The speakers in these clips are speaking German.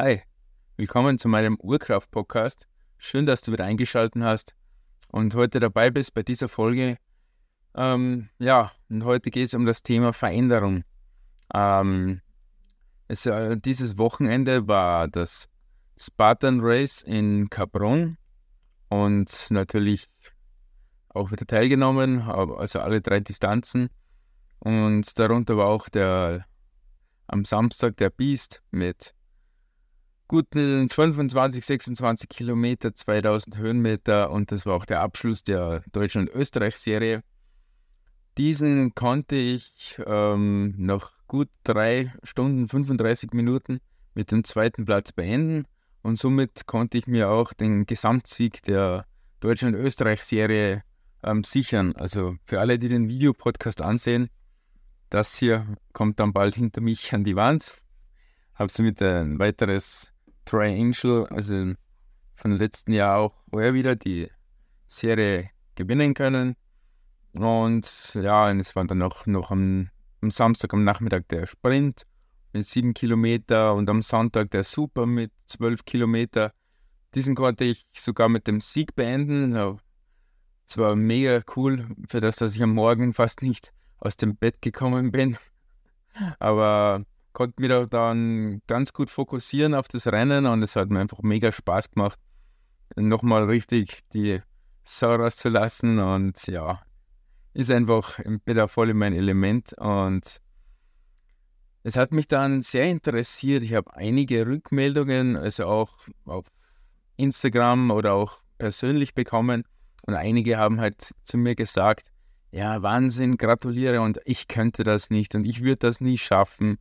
Hi, willkommen zu meinem Urkraft-Podcast. Schön, dass du wieder eingeschaltet hast und heute dabei bist bei dieser Folge. Ähm, ja, und heute geht es um das Thema Veränderung. Ähm, es, äh, dieses Wochenende war das Spartan Race in Cabron und natürlich auch wieder teilgenommen, also alle drei Distanzen. Und darunter war auch der am Samstag der Beast mit guten 25, 26 Kilometer, 2000 Höhenmeter und das war auch der Abschluss der Deutschland-Österreich-Serie. Diesen konnte ich ähm, nach gut drei Stunden 35 Minuten mit dem zweiten Platz beenden und somit konnte ich mir auch den Gesamtsieg der Deutschland-Österreich-Serie ähm, sichern. Also für alle, die den Videopodcast ansehen, das hier kommt dann bald hinter mich an die Wand. Habe somit ein weiteres Triangle, also von letzten Jahr auch vorher wieder die Serie gewinnen können. Und ja, und es war dann auch noch am, am Samstag am Nachmittag der Sprint mit sieben Kilometer und am Sonntag der Super mit zwölf Kilometer. Diesen konnte ich sogar mit dem Sieg beenden. Es war mega cool, für das, dass ich am Morgen fast nicht aus dem Bett gekommen bin. Aber konnte mich dann ganz gut fokussieren auf das Rennen und es hat mir einfach mega Spaß gemacht, nochmal richtig die Sau rauszulassen und ja, ist einfach, bin da voll in mein Element und es hat mich dann sehr interessiert. Ich habe einige Rückmeldungen, also auch auf Instagram oder auch persönlich bekommen und einige haben halt zu mir gesagt, ja, Wahnsinn, gratuliere und ich könnte das nicht und ich würde das nie schaffen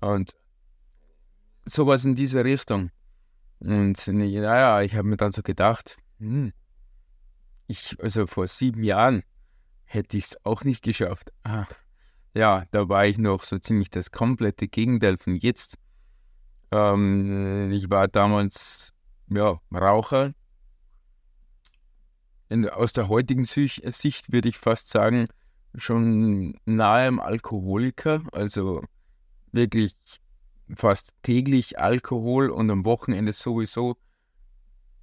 und sowas in diese Richtung. Und naja, ich habe mir dann so gedacht, hm, ich, also vor sieben Jahren hätte ich es auch nicht geschafft. Ah, ja, da war ich noch so ziemlich das komplette Gegenteil von jetzt. Ähm, ich war damals ja, Raucher. In, aus der heutigen Sicht würde ich fast sagen, schon nahe am Alkoholiker. Also wirklich fast täglich Alkohol und am Wochenende sowieso,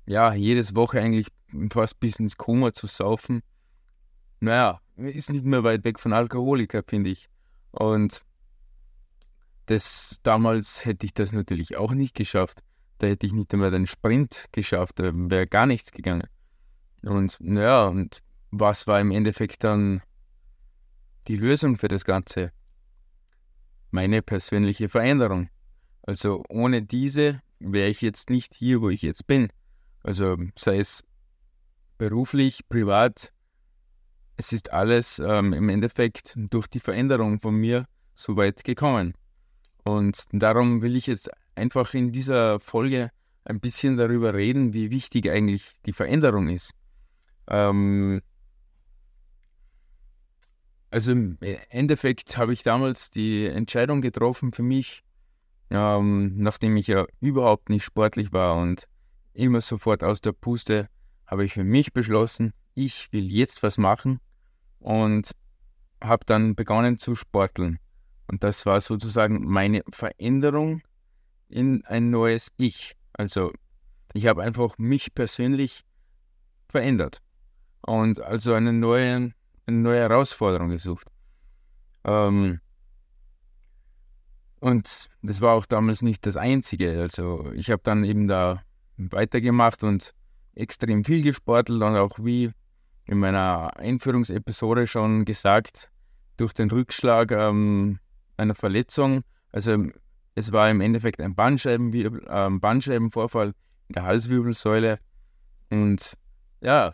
ja, jedes Woche eigentlich fast bis ins Koma zu saufen. Naja, ist nicht mehr weit weg von Alkoholiker, finde ich. Und das damals hätte ich das natürlich auch nicht geschafft. Da hätte ich nicht einmal den Sprint geschafft, da wäre gar nichts gegangen. Und naja, und was war im Endeffekt dann die Lösung für das Ganze? Meine persönliche Veränderung. Also ohne diese wäre ich jetzt nicht hier, wo ich jetzt bin. Also sei es beruflich, privat, es ist alles ähm, im Endeffekt durch die Veränderung von mir so weit gekommen. Und darum will ich jetzt einfach in dieser Folge ein bisschen darüber reden, wie wichtig eigentlich die Veränderung ist. Ähm, also im Endeffekt habe ich damals die Entscheidung getroffen für mich, ähm, nachdem ich ja überhaupt nicht sportlich war und immer sofort aus der Puste, habe ich für mich beschlossen, ich will jetzt was machen und habe dann begonnen zu sporteln. Und das war sozusagen meine Veränderung in ein neues Ich. Also ich habe einfach mich persönlich verändert und also einen neuen eine neue Herausforderung gesucht. Ähm, und das war auch damals nicht das Einzige. Also ich habe dann eben da weitergemacht und extrem viel gesportelt und auch wie in meiner Einführungsepisode schon gesagt, durch den Rückschlag ähm, einer Verletzung, also es war im Endeffekt ein Bandscheibenwirbel, äh, Bandscheibenvorfall in der Halswirbelsäule und ja,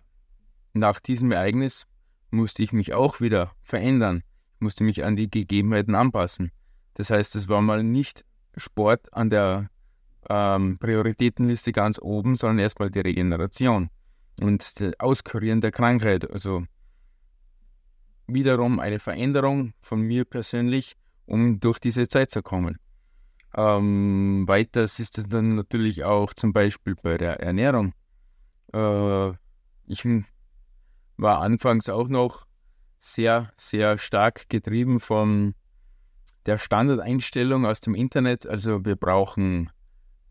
nach diesem Ereignis musste ich mich auch wieder verändern, musste mich an die Gegebenheiten anpassen. Das heißt, es war mal nicht Sport an der ähm, Prioritätenliste ganz oben, sondern erstmal die Regeneration und das Auskurieren der Krankheit. Also wiederum eine Veränderung von mir persönlich, um durch diese Zeit zu kommen. Ähm, weiters ist es dann natürlich auch zum Beispiel bei der Ernährung. Äh, ich war anfangs auch noch sehr, sehr stark getrieben von der Standardeinstellung aus dem Internet. Also wir brauchen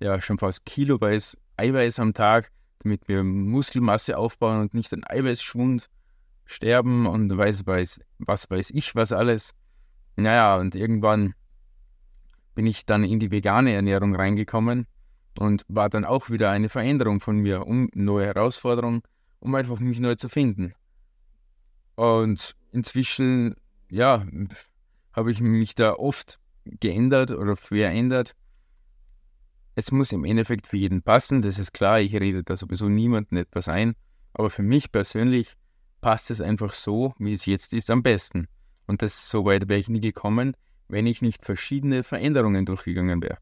ja schon fast Kiloweise Eiweiß am Tag, damit wir Muskelmasse aufbauen und nicht an Eiweißschwund sterben und weiß, weiß, was weiß ich, was alles. Naja, und irgendwann bin ich dann in die vegane Ernährung reingekommen und war dann auch wieder eine Veränderung von mir, um neue Herausforderungen, um einfach mich neu zu finden. Und inzwischen, ja, habe ich mich da oft geändert oder verändert. Es muss im Endeffekt für jeden passen, das ist klar, ich rede da sowieso niemandem etwas ein, aber für mich persönlich passt es einfach so, wie es jetzt ist, am besten. Und das so weit wäre ich nie gekommen, wenn ich nicht verschiedene Veränderungen durchgegangen wäre.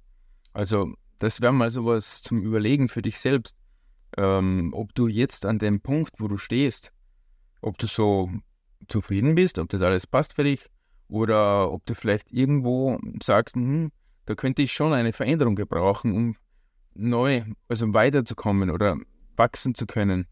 Also, das wäre mal sowas zum Überlegen für dich selbst, ähm, ob du jetzt an dem Punkt, wo du stehst, ob du so zufrieden bist, ob das alles passt für dich oder ob du vielleicht irgendwo sagst, hm, da könnte ich schon eine Veränderung gebrauchen, um neu, also weiterzukommen oder wachsen zu können.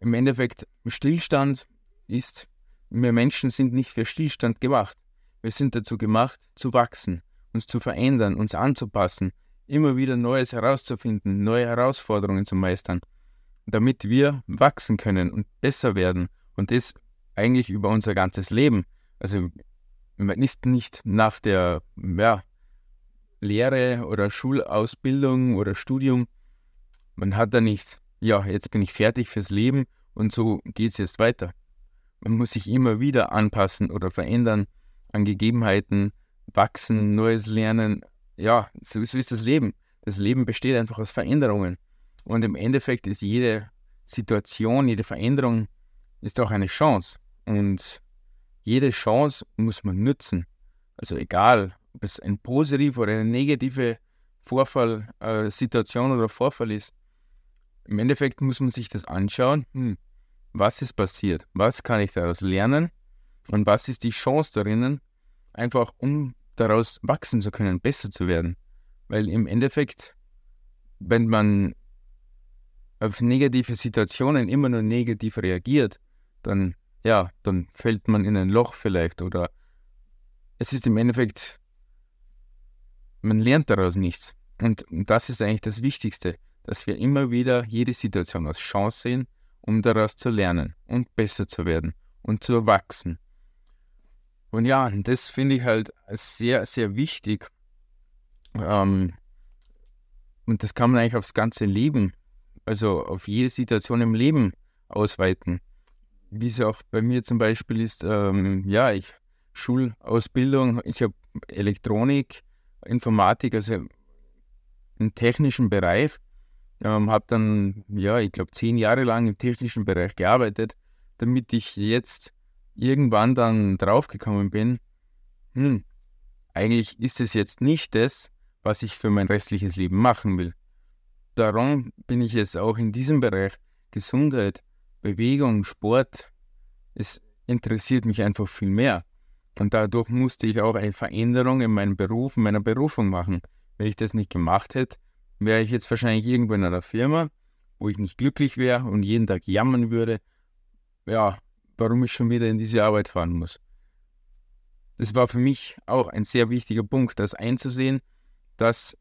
Im Endeffekt, Stillstand ist, wir Menschen sind nicht für Stillstand gemacht. Wir sind dazu gemacht, zu wachsen, uns zu verändern, uns anzupassen, immer wieder Neues herauszufinden, neue Herausforderungen zu meistern, damit wir wachsen können und besser werden. Und das eigentlich über unser ganzes Leben. Also man ist nicht nach der ja, Lehre oder Schulausbildung oder Studium, man hat da nichts, ja, jetzt bin ich fertig fürs Leben und so geht es jetzt weiter. Man muss sich immer wieder anpassen oder verändern an Gegebenheiten, wachsen, Neues lernen. Ja, so, so ist das Leben. Das Leben besteht einfach aus Veränderungen. Und im Endeffekt ist jede Situation, jede Veränderung ist auch eine Chance. Und jede Chance muss man nutzen. Also egal, ob es ein positiv oder eine negative Vorfall, äh, Situation oder Vorfall ist. Im Endeffekt muss man sich das anschauen. Hm, was ist passiert? Was kann ich daraus lernen? Und was ist die Chance darin, einfach um daraus wachsen zu können, besser zu werden? Weil im Endeffekt, wenn man auf negative Situationen immer nur negativ reagiert, dann ja, dann fällt man in ein Loch vielleicht oder es ist im Endeffekt, man lernt daraus nichts. Und das ist eigentlich das Wichtigste, dass wir immer wieder jede Situation als Chance sehen, um daraus zu lernen und besser zu werden und zu wachsen. Und ja, das finde ich halt sehr, sehr wichtig. Ähm, und das kann man eigentlich aufs ganze Leben, also auf jede Situation im Leben ausweiten wie es auch bei mir zum Beispiel ist, ähm, ja, ich Schulausbildung, ich habe Elektronik, Informatik, also im technischen Bereich, ähm, habe dann, ja, ich glaube, zehn Jahre lang im technischen Bereich gearbeitet, damit ich jetzt irgendwann dann draufgekommen bin, hm, eigentlich ist es jetzt nicht das, was ich für mein restliches Leben machen will. Darum bin ich jetzt auch in diesem Bereich Gesundheit, Bewegung, Sport, es interessiert mich einfach viel mehr. Und dadurch musste ich auch eine Veränderung in meinem Beruf, in meiner Berufung machen. Wenn ich das nicht gemacht hätte, wäre ich jetzt wahrscheinlich irgendwo in einer Firma, wo ich nicht glücklich wäre und jeden Tag jammern würde, ja, warum ich schon wieder in diese Arbeit fahren muss. Das war für mich auch ein sehr wichtiger Punkt, das einzusehen, dass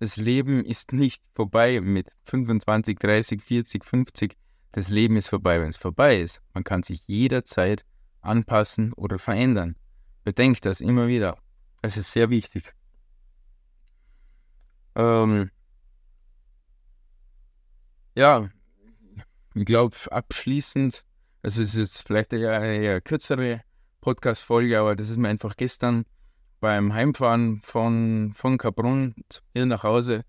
das Leben ist nicht vorbei mit 25, 30, 40, 50, das Leben ist vorbei, wenn es vorbei ist. Man kann sich jederzeit anpassen oder verändern. Bedenkt das immer wieder. Das ist sehr wichtig. Ähm, ja, ich glaube abschließend, also es ist vielleicht eine, eine kürzere Podcast-Folge, aber das ist mir einfach gestern beim Heimfahren von, von Kaprun zu nach Hause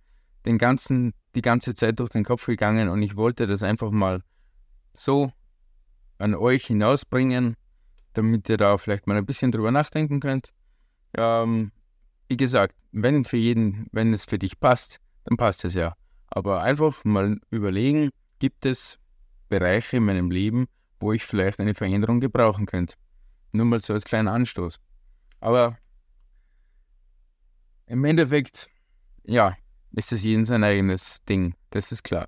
den ganzen, die ganze Zeit durch den Kopf gegangen und ich wollte das einfach mal so an euch hinausbringen, damit ihr da vielleicht mal ein bisschen drüber nachdenken könnt. Ähm, wie gesagt, wenn für jeden, wenn es für dich passt, dann passt es ja. Aber einfach mal überlegen, gibt es Bereiche in meinem Leben, wo ich vielleicht eine Veränderung gebrauchen könnte. Nur mal so als kleiner Anstoß. Aber im Endeffekt, ja, ist es jeden sein eigenes Ding. Das ist klar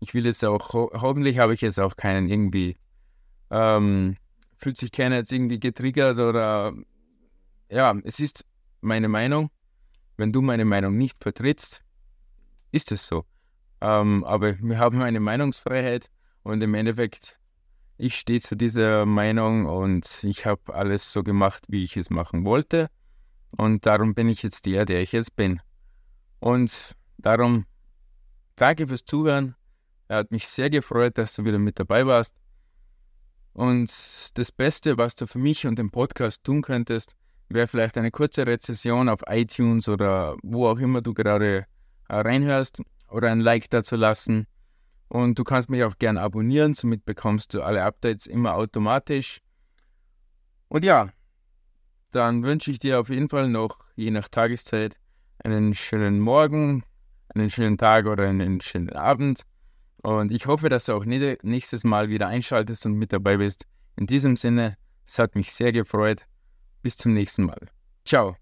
ich will jetzt auch, ho hoffentlich habe ich jetzt auch keinen irgendwie, ähm, fühlt sich keiner jetzt irgendwie getriggert oder, ja, es ist meine Meinung. Wenn du meine Meinung nicht vertrittst, ist es so. Ähm, aber wir haben eine Meinungsfreiheit und im Endeffekt, ich stehe zu dieser Meinung und ich habe alles so gemacht, wie ich es machen wollte. Und darum bin ich jetzt der, der ich jetzt bin. Und darum danke fürs Zuhören. Er hat mich sehr gefreut, dass du wieder mit dabei warst. Und das Beste, was du für mich und den Podcast tun könntest, wäre vielleicht eine kurze Rezession auf iTunes oder wo auch immer du gerade äh, reinhörst oder ein Like dazu lassen. Und du kannst mich auch gerne abonnieren, somit bekommst du alle Updates immer automatisch. Und ja, dann wünsche ich dir auf jeden Fall noch, je nach Tageszeit, einen schönen Morgen, einen schönen Tag oder einen schönen Abend. Und ich hoffe, dass du auch nächstes Mal wieder einschaltest und mit dabei bist. In diesem Sinne, es hat mich sehr gefreut. Bis zum nächsten Mal. Ciao.